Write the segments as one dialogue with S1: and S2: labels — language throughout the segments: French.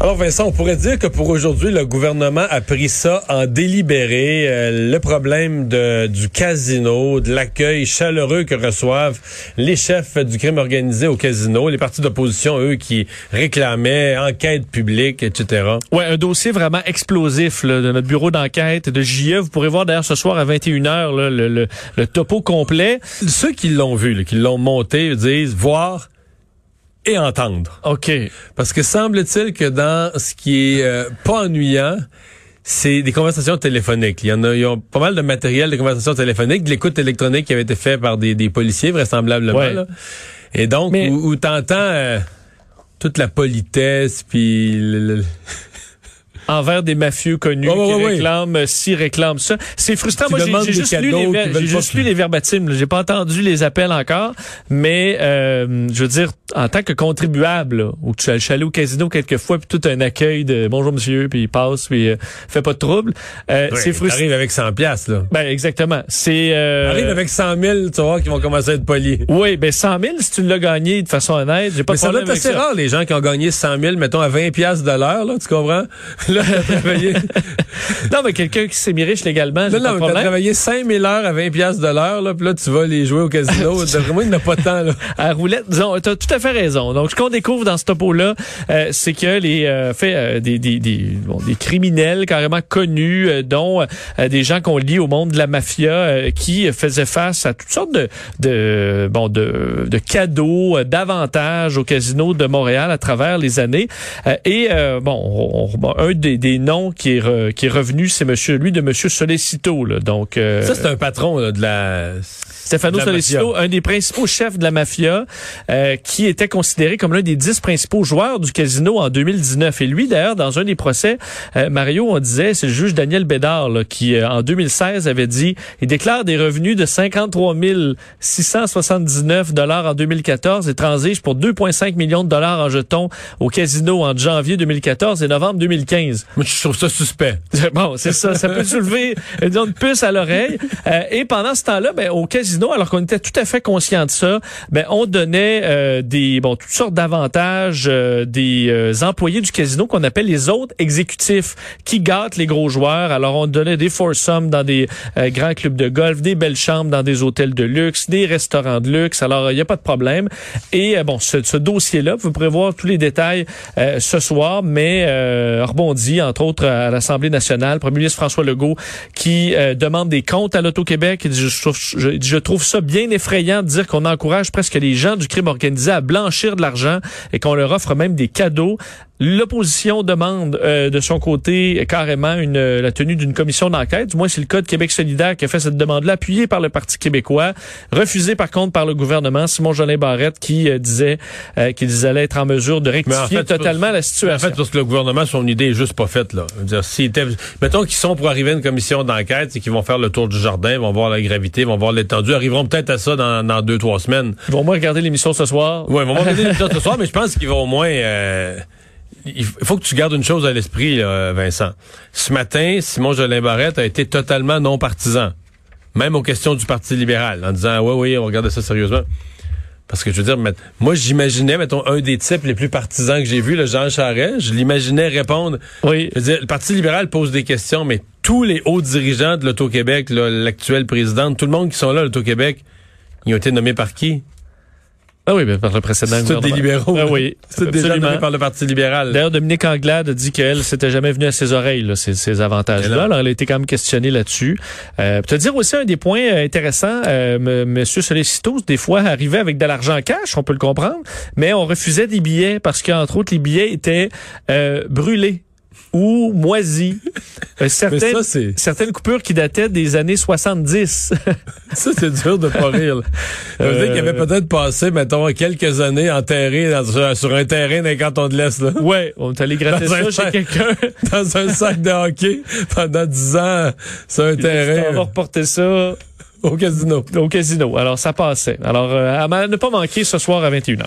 S1: Alors Vincent, on pourrait dire que pour aujourd'hui, le gouvernement a pris ça en délibéré. Euh, le problème de, du casino, de l'accueil chaleureux que reçoivent les chefs du crime organisé au casino, les partis d'opposition, eux, qui réclamaient enquête publique, etc.
S2: Ouais, un dossier vraiment explosif là, de notre bureau d'enquête de JE. Vous pourrez voir d'ailleurs ce soir à 21h là, le, le, le topo complet.
S1: Ceux qui l'ont vu, là, qui l'ont monté, disent voir et entendre.
S2: OK.
S1: Parce que semble-t-il que dans ce qui est euh, pas ennuyant, c'est des conversations téléphoniques. Il y en a, ils ont pas mal de matériel de conversations téléphoniques, de l'écoute électronique qui avait été fait par des, des policiers, vraisemblablement.
S2: Ouais.
S1: là. Et donc,
S2: Mais-
S1: où, où t'entends euh, toute la politesse, puis le- le-
S2: Envers des mafieux connus
S1: ouais,
S2: qui réclament, euh, s'ils réclament ça. C'est frustrant.
S1: Qui
S2: Moi, j'ai- juste, lu les,
S1: qui
S2: ver- juste lu les verbatims. J'ai pas entendu les appels encore. Mais, euh, je veux dire, en tant que contribuable, là, où tu je suis allé au casino quelques fois, puis tout un accueil de bonjour monsieur, puis il passe, puis euh, fait pas de trouble. Euh, c'est frustrant.
S1: T'arrives avec 100 piastres, là.
S2: Ben, exactement. C'est, euh,
S1: Arrive avec 100 000, tu vas voir qu'ils vont commencer à être polis.
S2: Oui, ben 100 000, si tu l'as gagné de façon honnête, j'ai pas
S1: Mais
S2: de
S1: ça doit être assez
S2: ça.
S1: rare, les gens qui ont gagné 100 000, mettons, à 20 piastres de l'heure, là, tu comprends? Là,
S2: Non, mais quelqu'un qui s'est mis riche légalement, j'ai
S1: là,
S2: pas de problème.
S1: travaillé 5000 heures à 20 piastres de l'heure, là, puis là, tu vas les jouer au casino. D'après moi, il n'y en a pas tant, là.
S2: à roulette, disons, t'as tout à fait raison. Donc, ce qu'on découvre dans ce topo-là, euh, c'est que les euh, fait euh, des, des, des, bon, des criminels carrément connus, euh, dont euh, des gens qu'on lit au monde de la mafia, euh, qui faisaient face à toutes sortes de, de bon de, de cadeaux, euh, d'avantages au casino de Montréal à travers les années. Euh, et euh, bon, on- on- un des, des noms qui est re- qui est revenu, c'est Monsieur lui de Monsieur Solicito. Là. Donc euh,
S1: Ça, c'est un patron, là, de la...
S2: Stefano
S1: de la
S2: Solicito,
S1: mafia.
S2: un des principaux chefs de la mafia, euh, qui était considéré comme l'un des dix principaux joueurs du casino en 2019. Et lui, d'ailleurs, dans un des procès, euh, Mario, on disait, c'est le juge Daniel Bédard là, qui, euh, en 2016, avait dit, il déclare des revenus de 53 679 dollars en 2014 et transige pour 2,5 millions de dollars en jetons au casino entre janvier 2014 et novembre 2015.
S1: Moi, je trouve ça suspect.
S2: Bon, c'est ça. Ça peut soulever une puce à l'oreille. Euh, et pendant ce temps-là, ben, au casino, alors qu'on était tout à fait conscient de ça, ben, on donnait euh, des bon toutes sortes d'avantages euh, des euh, employés du casino qu'on appelle les autres exécutifs qui gâtent les gros joueurs. Alors, on donnait des foursomes dans des euh, grands clubs de golf, des belles chambres dans des hôtels de luxe, des restaurants de luxe. Alors, il n'y a pas de problème. Et euh, bon, ce, ce dossier-là, vous pourrez voir tous les détails euh, ce soir, mais euh, entre autres, à l'Assemblée nationale, le premier ministre François Legault qui euh, demande des comptes à l'Auto-Québec. Je, je trouve ça bien effrayant de dire qu'on encourage presque les gens du crime organisé à blanchir de l'argent et qu'on leur offre même des cadeaux. L'opposition demande euh, de son côté carrément une, euh, la tenue d'une commission d'enquête. Du moins, c'est le cas de Québec solidaire qui a fait cette demande-là, appuyée par le Parti québécois, refusée par contre par le gouvernement. Simon Jolin Barrette qui euh, disait euh, qu'ils allaient être en mesure de rectifier
S1: en fait,
S2: totalement la
S1: En
S2: situation.
S1: fait, parce que le gouvernement, son idée est juste pas faite, là. Dire, mettons qu'ils sont pour arriver à une commission d'enquête, c'est qu'ils vont faire le tour du jardin, vont voir la gravité, vont voir l'étendue, arriveront peut-être à ça dans, dans deux, trois semaines.
S2: Ils vont au moins regarder l'émission ce soir.
S1: Ouais, ils vont voir l'émission ce soir, mais je pense qu'ils vont au moins, euh, il faut que tu gardes une chose à l'esprit, Vincent. Ce matin, Simon Jolin Barrette a été totalement non partisan. Même aux questions du Parti libéral, en disant, oui, oui, on regarde ça sérieusement. Parce que je veux dire, moi j'imaginais, mettons, un des types les plus partisans que j'ai vu, le Jean Charest, je l'imaginais répondre.
S2: Oui.
S1: Je veux dire, le Parti libéral pose des questions, mais tous les hauts dirigeants de l'Auto-Québec, l'actuel président, tout le monde qui sont là l'Auto-Québec, ils ont été nommés par qui?
S2: Ah oui, ben, par le précédent
S1: C'est des libéraux.
S2: Ah oui,
S1: C'est déjà nommé par le Parti libéral.
S2: D'ailleurs, Dominique Anglade a dit qu'elle, c'était jamais venu à ses oreilles, là, ces, avantages-là. Alors, elle a été quand même questionnée là-dessus. Euh, te dire aussi un des points euh, intéressants, euh, M. Monsieur Solicitos, des fois, arrivait avec de l'argent cash, on peut le comprendre, mais on refusait des billets parce qu'entre autres, les billets étaient euh, brûlés ou moisis. Euh, certaines,
S1: ça, c'est,
S2: certaines coupures qui dataient des années 70.
S1: ça, c'est dur de pas rire. Ça veut dire qu'il avait
S2: Euh,
S1: peut-être passé, mettons, quelques années enterré dans- sur, un terrain d'un canton de l'Est, là.
S2: ouais, on est allé gratter
S1: Dans
S2: ça chez quelqu'un.
S1: Dans un sac de hockey pendant 10 ans sur un
S2: On va
S1: terrain
S2: reporter ça
S1: au casino.
S2: au casino. Alors, ça passait. Alors, euh, à ne pas manquer ce soir à 21h.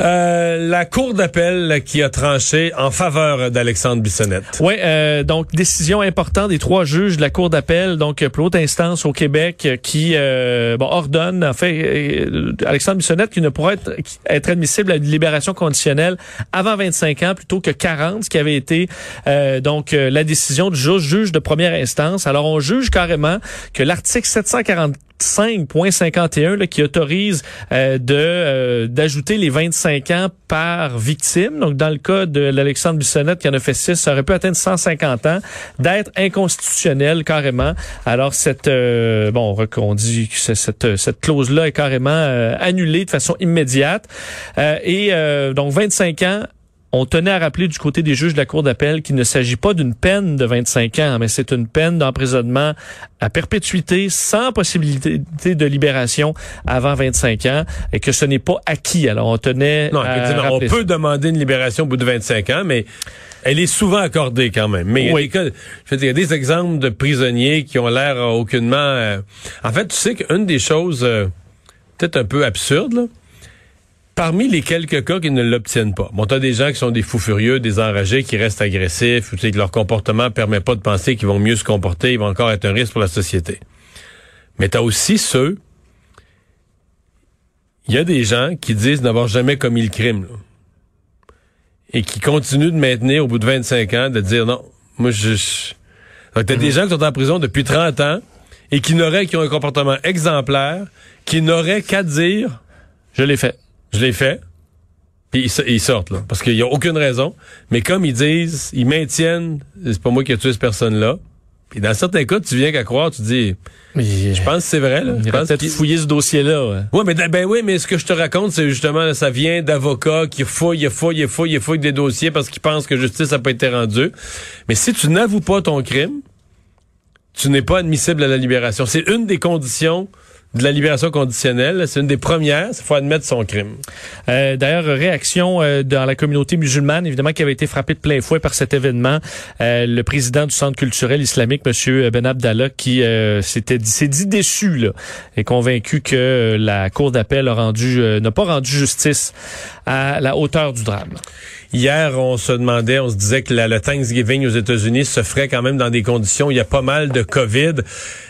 S1: Euh, la Cour d'appel qui a tranché en faveur d'Alexandre Bissonnette.
S2: Oui, euh, donc décision importante des trois juges de la Cour d'appel, donc plus haute instance au Québec, euh, qui euh, bon, ordonne, en fait, euh, Alexandre Bissonnette qui ne pourra être, admissible à une libération conditionnelle avant 25 ans plutôt que 40, ce qui avait été donc la décision du juge, juge de première instance. Alors on juge carrément que l'article 740 5.51 là, qui autorise de d'ajouter les 25 ans par victime. Donc, dans le cas de l'Alexandre Bissonnette qui en a fait 6, ça aurait pu atteindre 150 ans, d'être inconstitutionnel carrément. Alors, cette euh, bon, on dit que cette, cette clause-là est carrément euh, annulée de façon immédiate. Euh, et euh, donc, 25 ans on tenait à rappeler du côté des juges de la Cour d'appel qu'il ne s'agit pas d'une peine de 25 ans, mais c'est une peine d'emprisonnement à perpétuité sans possibilité de libération avant 25 ans et que ce n'est pas acquis. Alors, on tenait
S1: Non,
S2: à
S1: on peut
S2: ça.
S1: demander une libération au bout de 25 ans, mais elle est souvent accordée quand même. Mais il y a
S2: Oui.
S1: des cas- je veux dire, il y a des exemples de prisonniers qui ont l'air aucunement... euh, En fait, tu sais qu'une des choses euh, peut-être un peu absurdes, là, parmi les quelques cas qui ne l'obtiennent pas, bon, t'as des gens qui sont des fous furieux, des enragés, qui restent agressifs, tu sais, que leur comportement permet pas de penser qu'ils vont mieux se comporter, ils vont encore être un risque pour la société. Mais t'as aussi ceux... Il y a des gens qui disent n'avoir jamais commis le crime, là et qui continuent de maintenir au bout de 25 ans, de dire non, moi je... Donc t'as des gens qui sont en prison depuis 30 ans et qui n'auraient, qui ont un comportement exemplaire, qui n'auraient qu'à dire,
S2: Je l'ai fait.
S1: Je l'ai fait, puis ils, so- ils sortent, là, parce qu'il n'y a aucune raison. Mais comme ils disent, ils maintiennent, c'est pas moi qui ai tué cette personne-là, puis dans certains cas, tu viens qu'à croire, tu dis,
S2: Je
S1: je pense que c'est vrai, là. Je pense
S2: peut-être fouillé ce dossier-là. ouais.
S1: oui, mais ben oui, mais ce que je te raconte, c'est justement, ça vient d'avocats qui fouillent, fouillent, fouillent, fouillent des dossiers parce qu'ils pensent que justice n'a pas été rendue. Mais si tu n'avoues pas ton crime, tu n'es pas admissible à la libération. C'est une des conditions de la libération conditionnelle. C'est une des premières. Il faut admettre son crime.
S2: Euh, D'ailleurs, réaction euh, dans la communauté musulmane, évidemment, qui avait été frappée de plein fouet par cet événement. Euh, le président du Centre culturel islamique, Monsieur Ben Abdallah, qui euh, s'était s'est dit déçu là, et convaincu que euh, la Cour d'appel euh, n'a pas rendu justice à la hauteur du drame.
S1: Hier, on se demandait, on se disait que la- le Thanksgiving aux États-Unis se ferait quand même dans des conditions où il y a pas mal de COVID.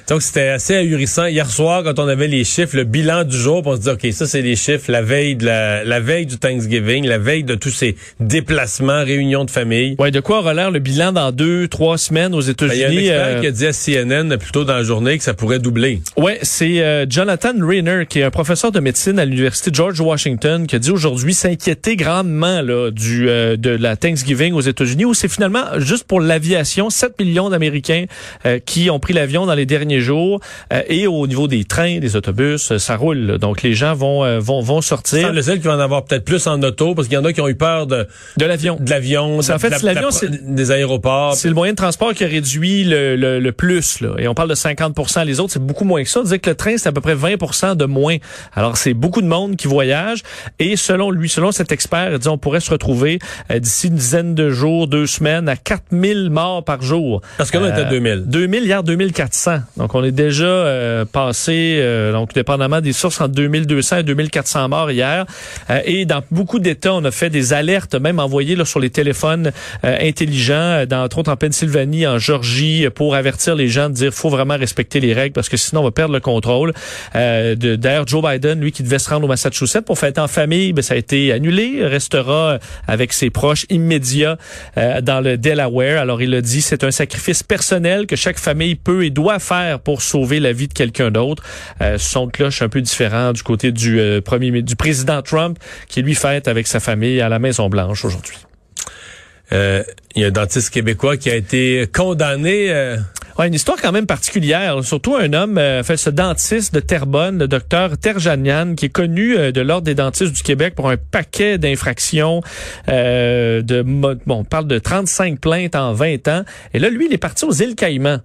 S1: Donc, c'était assez ahurissant. Hier soir, quand on avait les chiffres, le bilan du jour, on se dit, OK, ça, c'est les chiffres la veille de la, la veille du Thanksgiving, la veille de tous ces déplacements, réunions de famille.
S2: Ouais, de quoi aura l'air le bilan dans deux, trois semaines aux
S1: Ben, Il y a un
S2: États-Unis?
S1: expert
S2: euh,
S1: qui a dit à CNN plus tôt dans la journée que ça pourrait doubler.
S2: Ouais, c'est euh, Jonathan Rayner, qui est un professeur de médecine à l'université George Washington, qui a dit aujourd'hui s'inquiéter grandement là du euh, de la Thanksgiving aux États-Unis, où c'est finalement juste pour l'aviation 7 millions d'Américains euh, qui ont pris l'avion dans les derniers jours, euh, et au niveau des trains, des autobus, euh, ça roule. là. Donc les gens vont euh, vont vont sortir
S1: le seul qui va en avoir peut-être plus en auto parce qu'il y en a qui ont eu peur de,
S2: de l'avion.
S1: de l'avion,
S2: en fait, l'avion, c'est-
S1: des aéroports.
S2: C'est le moyen de transport qui a réduit le, le, le plus. Là. Et on parle de 50 Les autres, c'est beaucoup moins que ça. On disait que le train, c'est à peu près 20 de moins. Alors, c'est beaucoup de monde qui voyage. Et selon lui, selon cet expert, il dit, on pourrait se retrouver euh, d'ici une dizaine de jours, deux semaines, à 4000 morts par jour.
S1: Parce que là, on était à 2000.
S2: 2000 hier, 2400. Donc, on est déjà euh, passé, euh, donc dépendamment des sources, entre 2200 et 2400 morts hier. Euh, et dans beaucoup d'États, on a fait des alertes, même envoyées là, sur les téléphones euh, intelligents, euh, dans, entre autres en Pennsylvanie, en Georgie, euh, pour avertir les gens de dire faut vraiment respecter les règles parce que sinon on va perdre le contrôle. Euh, D'ailleurs, Joe Biden, lui, qui devait se rendre au Massachusetts pour fêter en famille, ben, ça a été annulé. Restera euh, avec ses proches immédiats euh, dans le Delaware. Alors, il a dit, c'est un sacrifice personnel que chaque famille peut et doit faire pour sauver la vie de quelqu'un d'autre. Euh, son cloche un peu différent du côté du premier du président Trump, qui lui fête avec sa famille à la Maison Blanche aujourd'hui.
S1: Il y a un dentiste québécois qui a été condamné.
S2: Une histoire quand même particulière. Surtout un homme, euh, fait ce dentiste de Terrebonne, le docteur Terjanian, qui est connu euh, de l'ordre des dentistes du Québec pour un paquet d'infractions. Euh, de bon, on parle de 35 plaintes en 20 ans. Et là, lui, il est parti aux îles Caïmans.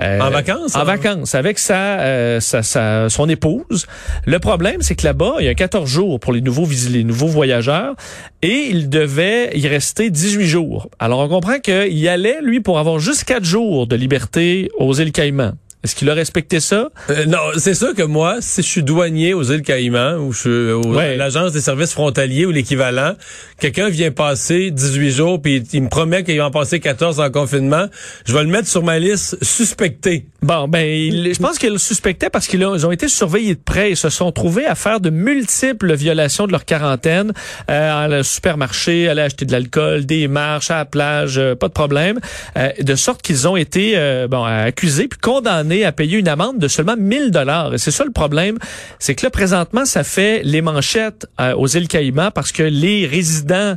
S2: Euh,
S1: En vacances,
S2: En
S1: hein?
S2: vacances, avec sa, euh, sa, sa- son épouse. Le problème, c'est que là-bas, il y a 14 jours pour les nouveaux, les nouveaux voyageurs et il devait y rester 18 jours. Alors, on comprend qu'il y allait, lui, pour avoir juste 4 jours de liberté aux îles Caïmans. Est-ce qu'il a respecté ça?
S1: Euh, non, c'est sûr que moi, si je suis douanier aux îles Caïmans ou je suis au-
S2: Ouais.
S1: à l'agence des services frontaliers ou l'équivalent, quelqu'un vient passer 18 jours puis il me promet qu'il va en passer 14 en confinement, je vais le mettre sur ma liste suspecté.
S2: Bon, ben, il- je pense qu'ils le suspectaient parce qu'ils ont, été surveillés de près et se sont trouvés à faire de multiples violations de leur quarantaine euh, à le supermarché, aller acheter de l'alcool, des marches à la plage, euh, pas de problème, euh, de sorte qu'ils ont été euh, bon accusés puis condamnés à payer une amende de seulement 1000 dollars. Et c'est ça le problème, c'est que là présentement ça fait les manchettes euh, aux îles Caïmans parce que les résidents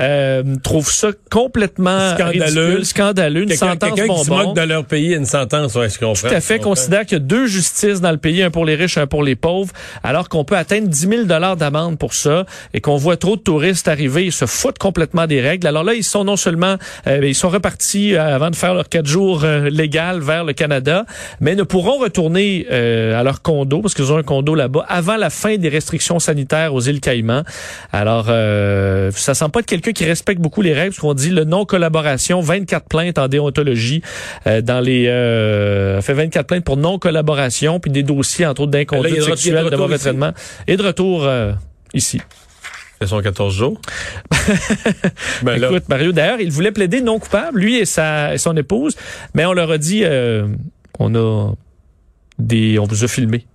S2: euh, trouvent ça complètement
S1: Scandaleux.
S2: ridicule, scandaleux, une
S1: Quelqu'un
S2: sentence
S1: quelqu'un qui se moque de leur pays, une sentence, ouais, je comprends.
S2: Tout à fait. Considère qu'il y a deux justices dans le pays, un pour les riches, un pour les pauvres, alors qu'on peut atteindre 10 000 dollars d'amende pour ça et qu'on voit trop de touristes arriver, ils se foutent complètement des règles. Alors là, ils sont non seulement, euh, ils sont repartis euh, avant de faire leurs quatre jours euh, légal vers le Canada, mais ne pourront retourner euh, à leur condo parce qu'ils ont un condo là-bas avant la fin des restrictions sanitaires aux îles Caïmans. Alors, euh, ça semble pas être quelqu'un qui respecte beaucoup les règles, parce qu'on dit le non-collaboration, 24 plaintes en déontologie euh, dans les euh, fait 24 plaintes pour non-collaboration, puis des dossiers entre autres d'inconduite
S1: de de
S2: sexuelle, de mauvais traitement et de retour euh, ici.
S1: C'est son 14 jours. ben là,
S2: Écoute, Mario, d'ailleurs, il voulait plaider non coupable, lui et sa et son épouse, mais on leur a dit euh, on a des on vous a filmé.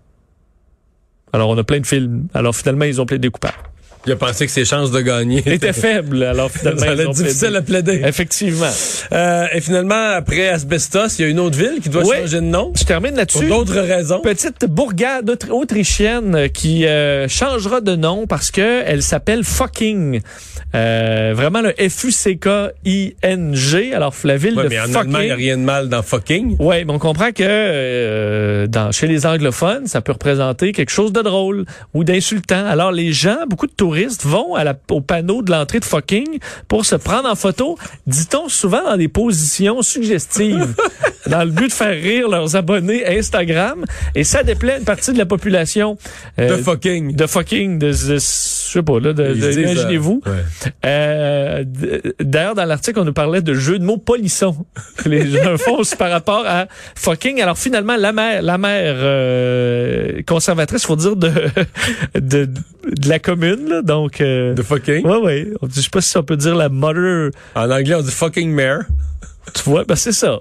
S2: Alors on a plein de films. Alors finalement ils ont plaidé coupable.
S1: Il a pensé que ses chances de gagner
S2: Il était faible. Alors finalement
S1: ça allait difficile
S2: plaidé.
S1: à plaider.
S2: Effectivement.
S1: Euh, et finalement, après Asbestos, il y a une autre ville qui doit
S2: Oui.
S1: changer de nom.
S2: Je termine
S1: Pour
S2: là-dessus.
S1: d'autres raisons.
S2: petite bourgade autri- autrichienne euh, qui euh, changera de nom parce que elle s'appelle Fucking. Euh, vraiment le F-U-C-K-I-N-G. Alors la ville
S1: Ouais,
S2: de
S1: mais en
S2: Fucking.
S1: il n'y a rien de mal dans fucking.
S2: Ouais, mais on comprend que euh, dans, chez les anglophones, ça peut représenter quelque chose de drôle ou d'insultant. Alors les gens, beaucoup de touristes vont à la, au panneau de l'entrée de fucking pour se prendre en photo, dit-on souvent dans des positions suggestives, dans le but de faire rire leurs abonnés Instagram. Et ça déplaît une partie de la population. euh,
S1: De fucking.
S2: de fucking, de, de- je sais pas, là, de, de-
S1: disent, euh,
S2: imaginez-vous.
S1: ouais.
S2: Euh, D'ailleurs, dans l'article, on nous parlait de jeux de mots polissons. Les gens font par rapport à fucking. Alors finalement, la mère, la mère euh, conservatrice, faut dire de de, de la commune, là, donc. Euh,
S1: De fucking?
S2: ouais, ouais. On dit- Je sais pas si on peut dire la mother.
S1: En anglais, on dit fucking mayor.
S2: Tu vois, ben c'est ça.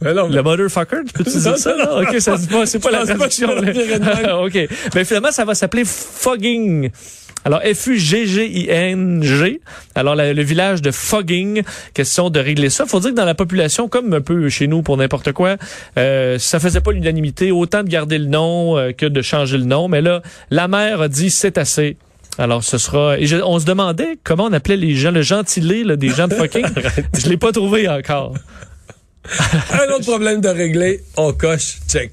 S1: Mais non, mais-
S2: Le motherfucker, tu peux-tu dire ça?
S1: non?
S2: Ok, ça se dit pas, c'est pas la
S1: pas
S2: traduction. ok. Mais finalement, ça va s'appeler Fogging. Alors, F-U-G-G-I-N-G. Alors, la- le village de Fogging. Question de régler ça. Faut dire que dans la population, comme un peu chez nous pour n'importe quoi, euh, ça faisait pas l'unanimité. Autant de garder le nom euh, que de changer le nom. Mais là, la maire a dit c'est assez. Alors, ce sera. Et je- on se demandait comment on appelait les gens, le gentilé là, des gens de fucking. je l'ai pas trouvé encore.
S1: Un autre problème de régler, on coche, check.